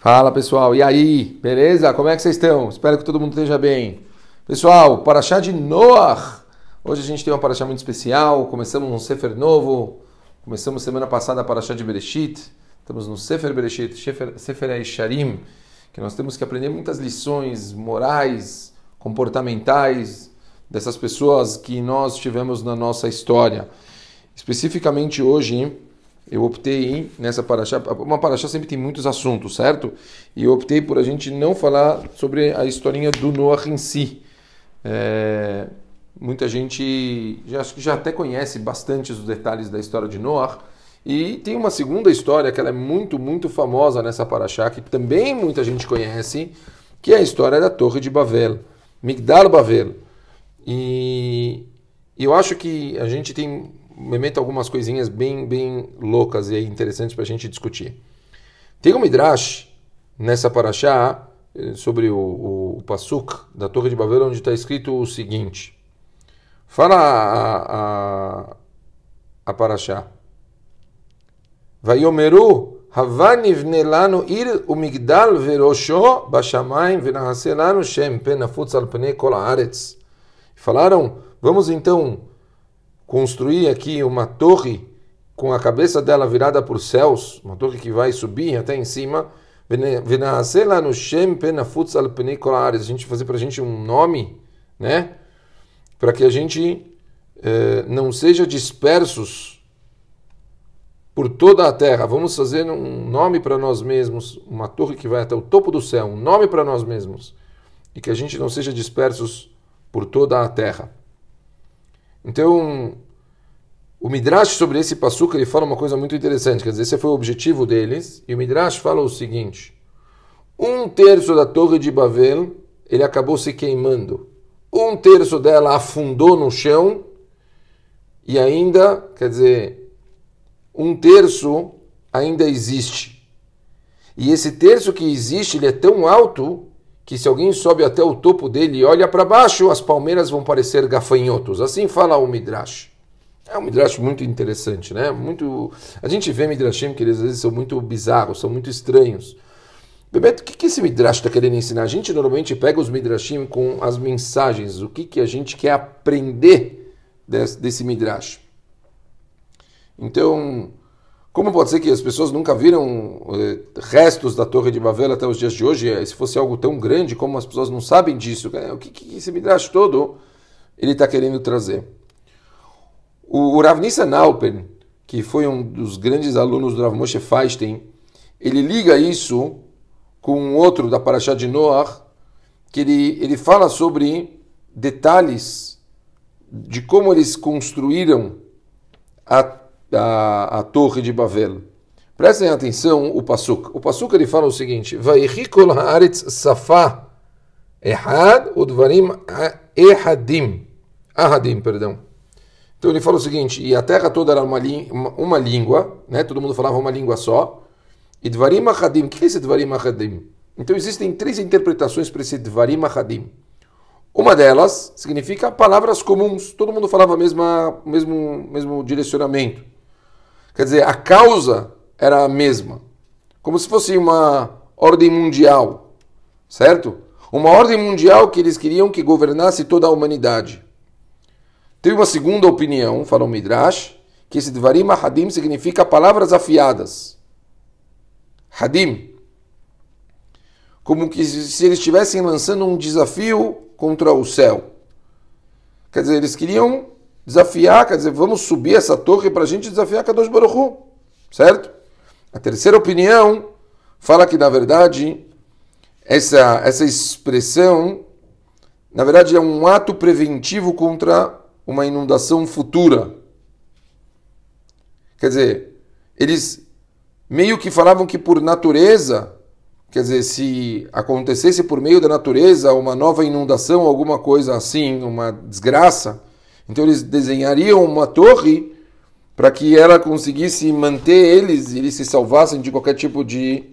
Fala pessoal, e aí? Beleza? Como é que vocês estão? Espero que todo mundo esteja bem. Pessoal, Paraxá de Noah. Hoje a gente tem uma Paraxá muito especial. Começamos um Sefer novo. Começamos semana passada a Paraxá de Bereshit. Estamos no Sefer Bereshit, Sefer, Sefer que nós temos que aprender muitas lições morais, comportamentais dessas pessoas que nós tivemos na nossa história. Especificamente hoje, eu optei nessa paraxá, uma paraxá sempre tem muitos assuntos, certo? E eu optei por a gente não falar sobre a historinha do Noah em si. É, muita gente já, acho que já até conhece bastante os detalhes da história de Noah. E tem uma segunda história que ela é muito, muito famosa nessa paraxá, que também muita gente conhece, que é a história da Torre de Babel, Migdal Babel. E eu acho que a gente tem me meto algumas coisinhas bem, bem loucas e interessantes para a gente discutir. Tem um Midrash nessa paraxá eh, sobre o, o, o Pasuk da Torre de Babel, onde está escrito o seguinte. Fala a, a, a paraxá. Lanu ir umigdal verosho bashamayim venahase lanu shem penafutz al pnei kol haaretz. Falaram, vamos então construir aqui uma torre com a cabeça dela virada para os céus, uma torre que vai subir até em cima, A gente fazer para a gente um nome, né? Para que a gente eh, não seja dispersos por toda a terra. Vamos fazer um nome para nós mesmos, uma torre que vai até o topo do céu, um nome para nós mesmos. E que a gente não seja dispersos por toda a terra. Então, o Midrash sobre esse passuca ele fala uma coisa muito interessante, quer dizer, esse foi o objetivo deles, e o Midrash fala o seguinte: um terço da torre de Babel ele acabou se queimando, um terço dela afundou no chão, e ainda, quer dizer, um terço ainda existe. E esse terço que existe, ele é tão alto que se alguém sobe até o topo dele e olha para baixo, as palmeiras vão parecer gafanhotos. Assim fala o Midrash. É um Midrash muito interessante, né? Muito... A gente vê Midrashim que eles às vezes são muito bizarros, são muito estranhos. Bebeto, o que, que esse Midrash está querendo ensinar? A gente normalmente pega os Midrashim com as mensagens, o que, que a gente quer aprender desse, desse Midrash. Então, como pode ser que as pessoas nunca viram eh, restos da Torre de Babel até os dias de hoje? Eh, se fosse algo tão grande, como as pessoas não sabem disso? O que, que esse Midrash todo ele está querendo trazer? O, o Rav Nissan Alpen, que foi um dos grandes alunos do Rav Moshe Feinstein, ele liga isso com um outro da Parashá de Noah, que ele, ele fala sobre detalhes de como eles construíram a a, a torre de Babel. Prestem atenção o Pasuk. O Pasuk ele fala o seguinte: Vaihikol haaretz ehad udvarim ehadim. Ahadim, perdão. Então ele fala o seguinte: e a terra toda era uma, uma língua, né? todo mundo falava uma língua só. E dvarim ahadim. O que é esse dvarim ahadim? Então existem três interpretações para esse dvarim ahadim. Uma delas significa palavras comuns, todo mundo falava o mesmo, mesmo direcionamento. Quer dizer, a causa era a mesma. Como se fosse uma ordem mundial, certo? Uma ordem mundial que eles queriam que governasse toda a humanidade. Tem uma segunda opinião, fala o Midrash, que esse Dvarim Hadim significa palavras afiadas. Hadim. Como que se eles estivessem lançando um desafio contra o céu. Quer dizer, eles queriam desafiar, quer dizer, vamos subir essa torre para a gente desafiar Kadosh Baruch Hu, certo? A terceira opinião fala que, na verdade, essa, essa expressão, na verdade, é um ato preventivo contra uma inundação futura. Quer dizer, eles meio que falavam que por natureza, quer dizer, se acontecesse por meio da natureza uma nova inundação, alguma coisa assim, uma desgraça, então eles desenhariam uma torre para que ela conseguisse manter eles e eles se salvassem de qualquer tipo de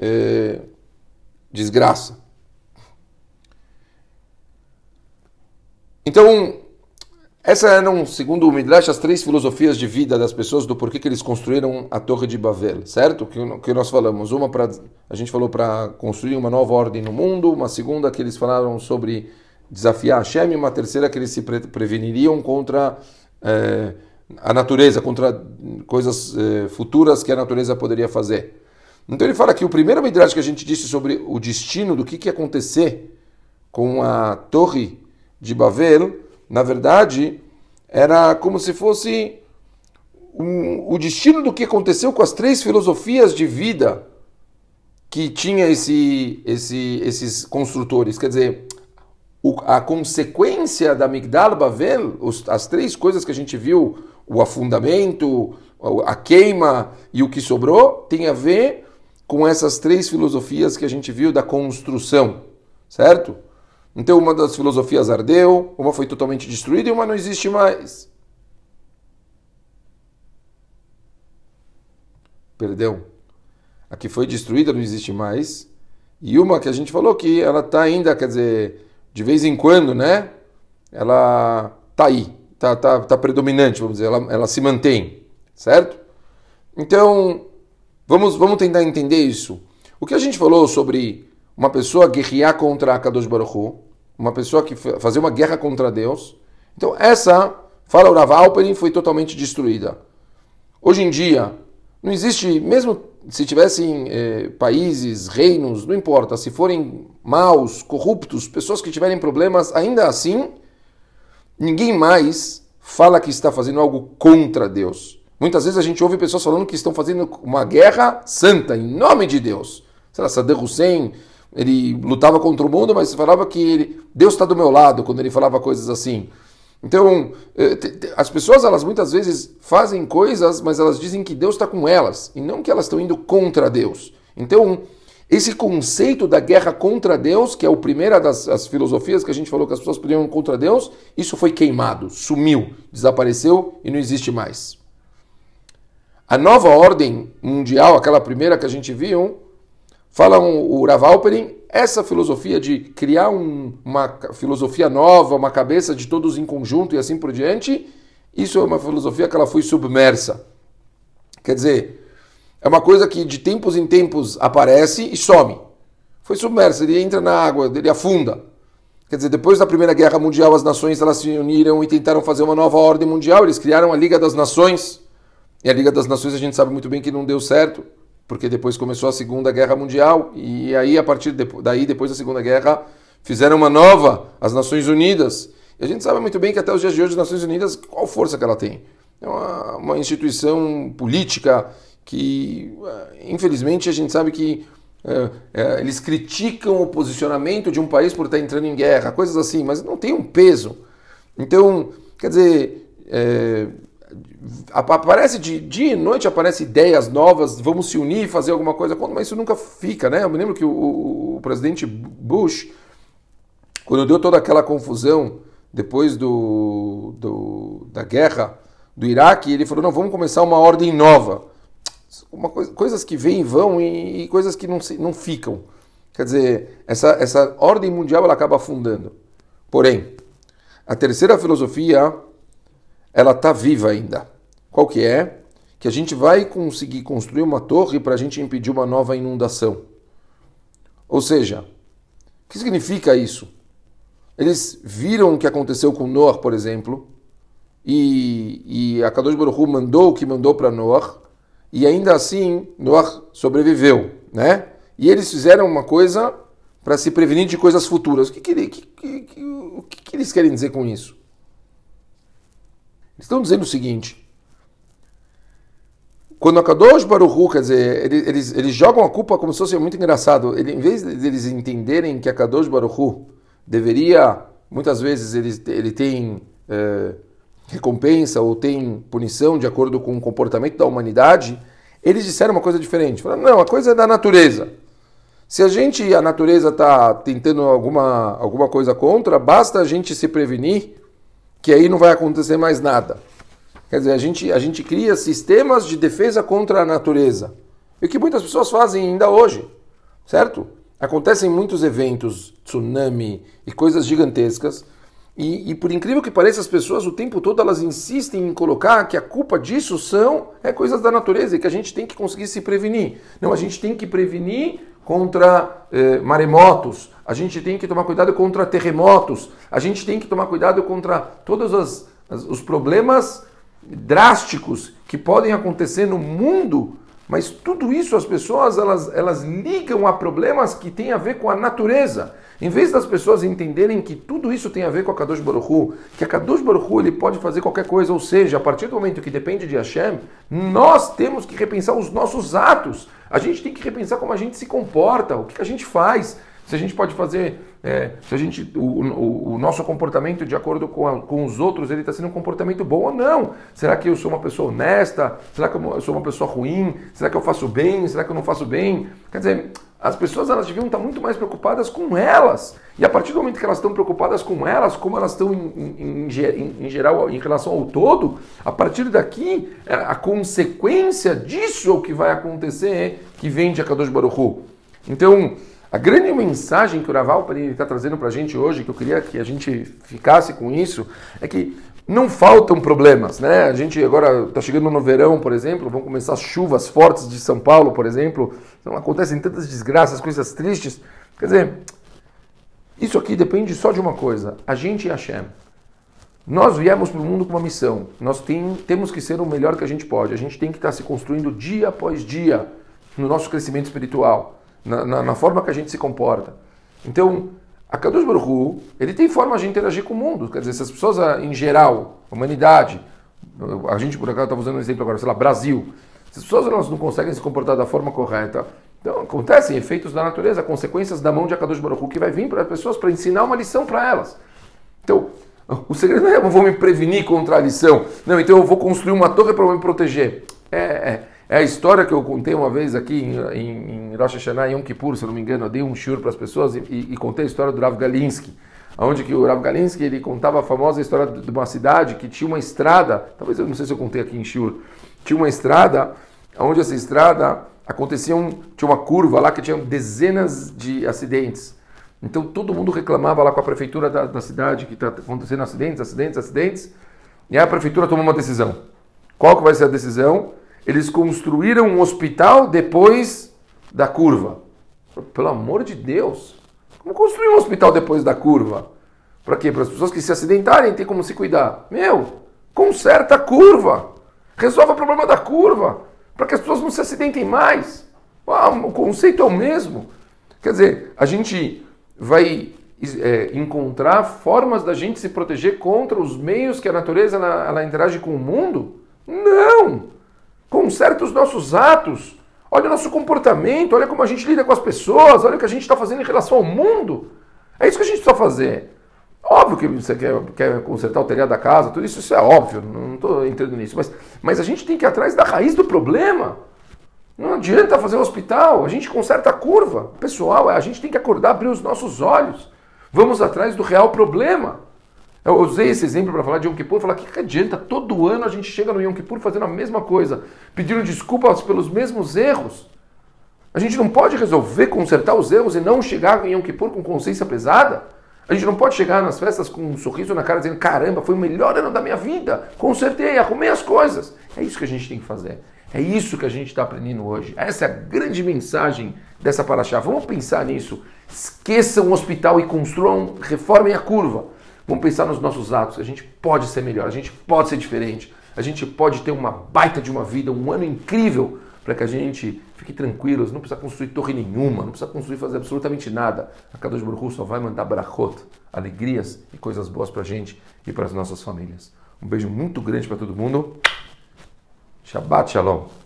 é, desgraça. Então, Essas eram, segundo o Midrash, as três filosofias de vida das pessoas do porquê que eles construíram a Torre de Babel, certo? Que, que nós falamos. Uma para a gente falou para construir uma nova ordem no mundo, uma segunda que eles falaram sobre desafiar Hashem, e uma terceira que eles se pre preveniriam contra eh, a natureza, contra coisas eh, futuras que a natureza poderia fazer. Então ele fala que o primeiro Midrash que a gente disse sobre o destino do que, que ia acontecer com a Torre de Babel na verdade, era como se fosse um, o destino do que aconteceu com as três filosofias de vida que tinha esse, esse, esses construtores. Quer dizer, a consequência da Migdal Bavel, as três coisas que a gente viu, o afundamento, a queima e o que sobrou, tem a ver com essas três filosofias que a gente viu da construção, certo? Então uma das filosofias ardeu, uma foi totalmente destruída e uma não existe mais. Perdão. A que foi destruída não existe mais. E uma que a gente falou que ela está ainda, quer dizer, de vez em quando, né? Ela está aí, está tá, tá predominante, vamos dizer, ela, ela se mantém, certo? Então, vamos, vamos tentar entender isso. O que a gente falou sobre uma pessoa guerrear contra a Kadosh Baruch Hu, uma pessoa que fazia uma guerra contra Deus. Então essa, fala o Rav Alperin, foi totalmente destruída. Hoje em dia, não existe, mesmo se tivessem eh, países, reinos, não importa, se forem maus, corruptos, pessoas que tiverem problemas, ainda assim, ninguém mais fala que está fazendo algo contra Deus. Muitas vezes a gente ouve pessoas falando que estão fazendo uma guerra santa, em nome de Deus. Sei lá, Saddam Hussein, ele lutava contra o mundo, mas falava que ele, Deus está do meu lado quando ele falava coisas assim. Então, eh, as pessoas, elas muitas vezes fazem coisas, mas elas dizem que Deus está com elas, e não que elas estão indo contra Deus. Então, esse conceito da guerra contra Deus, que é a primeira das filosofias que a gente falou que as pessoas podiam ir contra Deus, isso foi queimado, sumiu, desapareceu e não existe mais. A nova ordem mundial, aquela primeira que a gente viu, Fala o Ravalperin, essa filosofia de criar um, uma filosofia nova, uma cabeça de todos em conjunto e assim por diante, isso é uma filosofia que ela foi submersa. Quer dizer, é uma coisa que de tempos em tempos aparece e some. Foi submersa, ele entra na água, ele afunda. Quer dizer, depois da Primeira Guerra Mundial, as nações elas se uniram e tentaram fazer uma nova ordem mundial. Eles criaram a Liga das Nações. E a Liga das Nações a gente sabe muito bem que não deu certo porque depois começou a Segunda Guerra Mundial e aí a partir de, daí depois da Segunda Guerra fizeram uma nova as Nações Unidas. E a gente sabe muito bem que até os dias de hoje as Nações Unidas qual força que ela tem? É uma, uma instituição política que eh, infelizmente a gente sabe que é, é, eles criticam o posicionamento de um país por estar entrando em guerra coisas assim mas não tem um peso. Então quer dizer é, aparece de dia e noite aparece ideias novas, vamos se unir, fazer alguma coisa, mas isso nunca fica, né? Eu me lembro que o, o presidente Bush, quando deu toda aquela confusão depois do, do, da guerra do Iraque, ele falou: não, vamos começar uma ordem nova. Uma coisa, coisas que vêm e vão e, e, coisas que não, não ficam. Quer dizer, essa, essa ordem mundial ela acaba afundando. Porém, a terceira filosofia ela está viva ainda. Qual que é? Que a gente vai conseguir construir uma torre para a gente impedir uma nova inundação. Ou seja, o que significa isso? Eles viram o que aconteceu com Noah, por exemplo, e, e a Kadosh Baruch Hu mandou o que mandou para Noah, e ainda assim Noah sobreviveu, né? E eles fizeram uma coisa para se prevenir de coisas futuras. O que, que, que, o que, eles querem dizer com isso? Estão dizendo o seguinte: quando a Kadosh Baruchu, quer dizer, eles, eles, eles, jogam a culpa como se fosse muito engraçado. Ele, em vez de eles entenderem que a Kadosh Baruchu deveria, muitas vezes, ele, ele tem é, recompensa ou tem punição de acordo com o comportamento da humanidade, eles disseram uma coisa diferente. Falaram, não, a coisa é da natureza. Se a gente, a natureza está tentando alguma, alguma coisa contra, basta a gente se prevenir que aí não vai acontecer mais nada. Quer dizer, a gente, a gente cria sistemas de defesa contra a natureza. E o que muitas pessoas fazem ainda hoje, certo? Acontecem muitos eventos, tsunami e coisas gigantescas, E, e, por incrível que pareça, as pessoas o tempo todo elas insistem em colocar que a culpa disso são é coisas da natureza e que a gente tem que conseguir se prevenir. Não, a gente tem que prevenir contra eh, maremotos, a gente tem que tomar cuidado contra terremotos, a gente tem que tomar cuidado contra todos os problemas drásticos que podem acontecer no mundo mas tudo isso as pessoas elas, elas ligam a problemas que têm a ver com a natureza. Em vez das pessoas entenderem que tudo isso tem a ver com a Kadosh Baruch Hu, que a Kadosh Baruch Hu ele pode fazer qualquer coisa, ou seja, a partir do momento que depende de Hashem, nós temos que repensar os nossos atos. A gente tem que repensar como a gente se comporta, o que a gente faz se a gente pode fazer, é, se a gente, o, o, o, nosso comportamento de acordo com, a, com os outros, ele está sendo um comportamento bom ou não? Será que eu sou uma pessoa honesta? Será que eu sou uma pessoa ruim? Será que eu faço bem? Será que eu não faço bem? Quer dizer, as pessoas elas deviam estar muito mais preocupadas com elas. E a partir do momento que elas estão preocupadas com elas, como elas estão em, em, em, em geral em relação ao todo, a partir daqui, é, a consequência disso é o que vai acontecer que vem de Akadosh Baruch Hu. Então, a grande mensagem que o Raval está trazendo para a gente hoje, que eu queria que a gente ficasse com isso, é que não faltam problemas, né? A gente agora está chegando no verão, por exemplo, vão começar as chuvas fortes de São Paulo, por exemplo. Então acontecem tantas desgraças, coisas tristes. Quer dizer, isso aqui depende só de uma coisa: a gente e a Hashem. Nós viemos para o mundo com uma missão. Nós tem, temos que ser o melhor que a gente pode. A gente tem que estar tá se construindo dia após dia no nosso crescimento espiritual na, na, na, forma que a gente se comporta. Então, a Kadosh Baruch Hu, ele tem forma de interagir com o mundo. Quer dizer, se as pessoas, ah, em geral, a humanidade, a gente por acaso estava usando um exemplo agora, sei lá, Brasil, se as pessoas elas não conseguem se comportar da forma correta, então acontecem efeitos da natureza, consequências da mão de Akadosh Baruch Hu que vai vir para as pessoas para ensinar uma lição para elas. Então, o segredo não é eu vou me prevenir contra a lição. Não, então eu vou construir uma torre para me proteger. É, é, é a história que eu contei uma vez aqui em, em, Rosh Hashanah, em Yom Kippur, se não me engano, eu dei um shiur para as pessoas e, e, contei a história do Rav Galinsky, onde que o Rav Galinsky ele contava a famosa história de uma cidade que tinha uma estrada, talvez eu não sei se eu contei aqui em shiur, tinha uma estrada, onde essa estrada acontecia um, tinha uma curva lá que tinha dezenas de acidentes. Então todo mundo reclamava lá com a prefeitura da, da cidade que está acontecendo acidentes, acidentes, acidentes. E aí a prefeitura tomou uma decisão. Qual que vai ser a decisão? Eles construíram um hospital depois da curva. Pelo amor de Deus! Como construir um hospital depois da curva? Para quê? Para as pessoas que se acidentarem ter como se cuidar. Meu, conserta a curva. Resolve o problema da curva. Para que as pessoas não se acidentem mais. Ah, o conceito é o mesmo. Quer dizer, a gente vai é, encontrar formas da gente se proteger contra os meios que a natureza ela, ela interage com o mundo? Não! Conserta os nossos atos. Olha o nosso comportamento, olha como a gente lida com as pessoas, olha o que a gente está fazendo em relação ao mundo. É isso que a gente precisa fazer. Óbvio que você quer, quer consertar o telhado da casa, tudo isso, isso é óbvio, não estou entrando nisso. Mas, mas a gente tem que ir atrás da raiz do problema. Não adianta fazer um hospital, a gente conserta a curva. Pessoal, a gente tem que acordar, abrir os nossos olhos. Vamos atrás do real problema. Eu usei esse exemplo para falar de Yom Kippur, falar que, que adianta, todo ano a gente chega no Yom Kippur fazendo a mesma coisa, pedindo desculpas pelos mesmos erros. A gente não pode resolver consertar os erros e não chegar em Yom Kippur com consciência pesada. A gente não pode chegar nas festas com um sorriso na cara dizendo: caramba, foi o melhor ano da minha vida, consertei, arrumei as coisas. É isso que a gente tem que fazer. É isso que a gente está aprendendo hoje. Essa é a grande mensagem dessa paraxá. Vamos pensar nisso. Esqueçam o hospital e construam, reformem a curva. Vamos pensar nos nossos atos. A gente pode ser melhor, a gente pode ser diferente, a gente pode ter uma baita de uma vida, um ano incrível para que a gente fique tranquilos, não precisa construir torre nenhuma, não precisa construir fazer absolutamente nada. A Kadosh Baruch só vai mandar brachot, alegrias e coisas boas para a gente e para as nossas famílias. Um beijo muito grande para todo mundo. Shabbat Shalom.